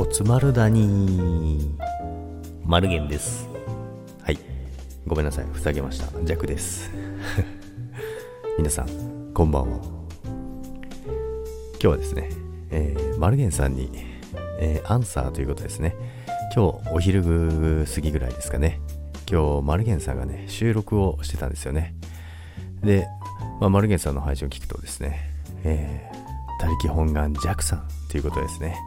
おつまるだに。マルゲンです。はい。ごめんなさい。ふざけました。ジャクです。皆さんこんばんは。今日はですね、えー、マルゲンさんに、えー、アンサーということですね。今日お昼過ぎぐらいですかね。今日マルゲンさんがね収録をしてたんですよね。で、まあ、マルゲンさんの配信を聞くとですね、えー、他力本願ジャクさんということですね。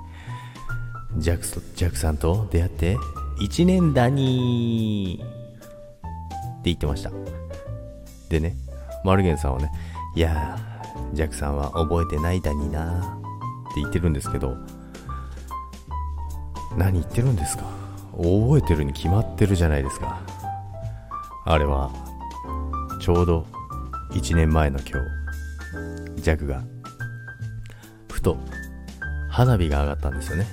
ジャクとジャクさんと出会って1年だにって言ってました。でねマルゲンさんはねいやージャクさんは覚えてないだになって言ってるんですけど何言ってるんですか？覚えてるに決まってるじゃないですか。あれはちょうど1年前の今日ジャクがふと花火が上がったんですよね。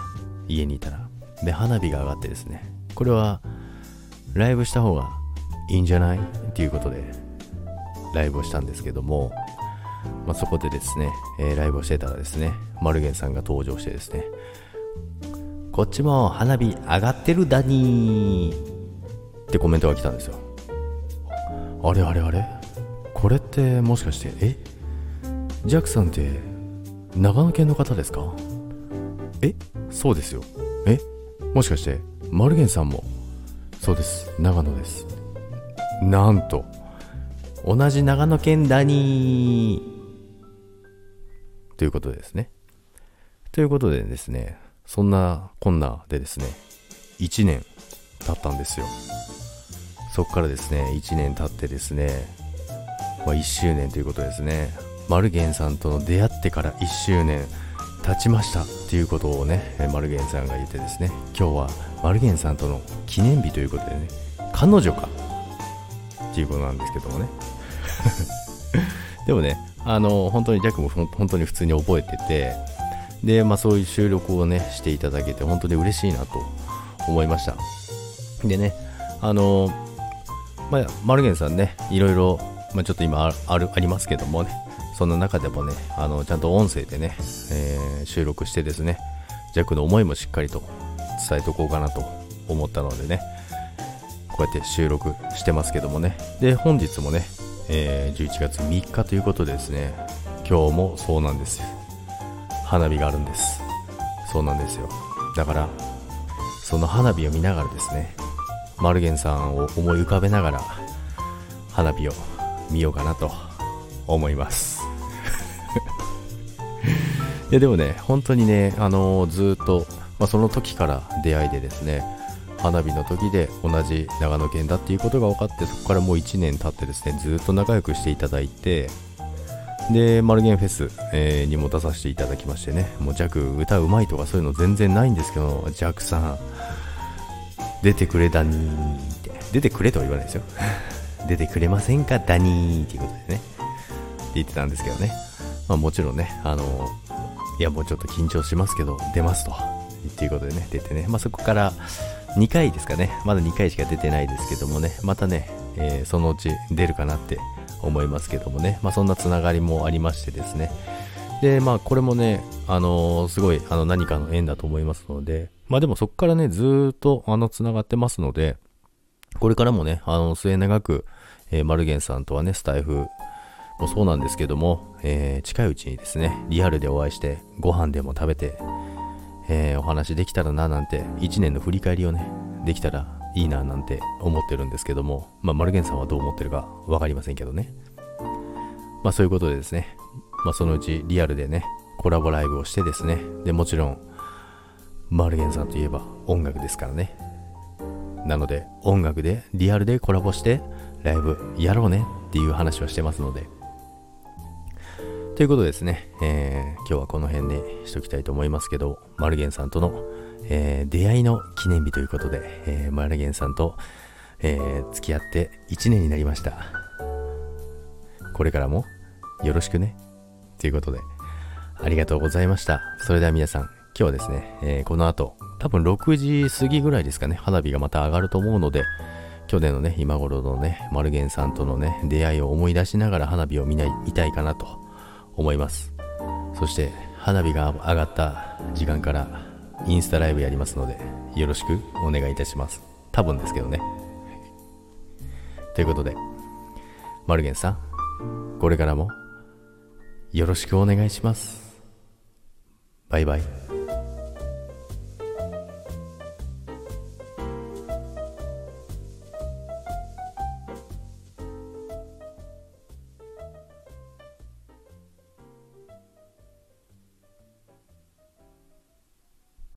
家にいたら。で、花火が上がってですね、これはライブした方がいいんじゃない？っていうことで、ライブをしたんですけども、まあ、そこでですね、えー、ライブをしてたらですね、マルゲンさんが登場してですね、こっちも花火上がってるだにーってコメントが来たんですよ。あれあれあれ？これってもしかして、え？ジャックさんって長野県の方ですか？え？そうですよ。え？もしかして、マルゲンさんも？そうです。長野です。なんと、同じ長野県だにということですね。ということでですね、そんなこんなでですね、1年経ったんですよ。そこからですね、1年経ってですね、まあ、1周年ということですね。マルゲンさんとの出会ってから1周年。経ちましたっていうことをねマルゲンさんが言ってですね今日はマルゲンさんとの記念日ということでね彼女かっていうことなんですけどもね。でもねあの本当にジャックも本当に普通に覚えててで、まあ、そういう収録をねしていただけて本当に嬉しいなと思いました。でねあのまあ、マルゲンさんねいろいろ、まあ、ちょっと今あるありますけどもね。そんな中でもね、あのちゃんと音声でね、えー、収録してですね、ジャックの思いもしっかりと伝えとこうかなと思ったのでね、こうやって収録してますけどもね、で、本日もね、えー、11月3日ということでですね、今日もそうなんですよ。花火があるんです。そうなんですよ。だから、その花火を見ながらですね、マルゲンさんを思い浮かべながら、花火を見ようかなと思います。いやでもね、本当にね、あのー、ずっと、まあ、その時から出会いでですね、花火の時で同じ長野県だっていうことが分かって、そこからもう1年経ってですね、ずっと仲良くしていただいて、で、マルゲンフェス、えー、にも出させていただきましてね、もうジャク歌うまいとかそういうの全然ないんですけど、ジャクさん、出てくれダニーって、出てくれとは言わないですよ。出てくれませんかダニーっていうことでね、って言ってたんですけどね。まあもちろんね、あのーいやもうちょっと緊張しますけど出ますと。っていうことでね出てね、まあ、そこから2回ですかね。まだ2回しか出てないですけどもね。またね、えー、そのうち出るかなって思いますけどもね、まあ、そんなつながりもありましてですね。でまあこれもねあのー、すごいあの何かの縁だと思いますので。まあでもそこからねずっとあのつながってますので。これからもねあの末永く、えー、マルゲンさんとはねスタイフもそうなんですけども、えー、近いうちにですね、リアルでお会いして、ご飯でも食べて、えー、お話できたらななんて、1年の振り返りをね、できたらいいななんて思ってるんですけども、まあ、マルゲンさんはどう思ってるか分かりませんけどね。まあ、そういうことでですね、まあ、そのうちリアルでね、コラボライブをしてですね、で、もちろん、マルゲンさんといえば音楽ですからね。なので、音楽で、リアルでコラボして、ライブやろうねっていう話をしてますので、ということですね、えー、今日はこの辺でしときたいと思いますけど、マルゲンさんとの、えー、出会いの記念日ということで、えー、マルゲンさんと、えー、付き合って1年になりました。これからもよろしくね。ということで、ありがとうございました。それでは皆さん、今日はですね、えー、この後、多分6時過ぎぐらいですかね、花火がまた上がると思うので、去年のね、今頃のね、マルゲンさんとのね、出会いを思い出しながら花火を見ない見たいかなと思います。そして花火が上がった時間からインスタライブやりますのでよろしくお願いいたします。多分ですけどね。ということでマルゲンさんこれからもよろしくお願いします。バイバイ。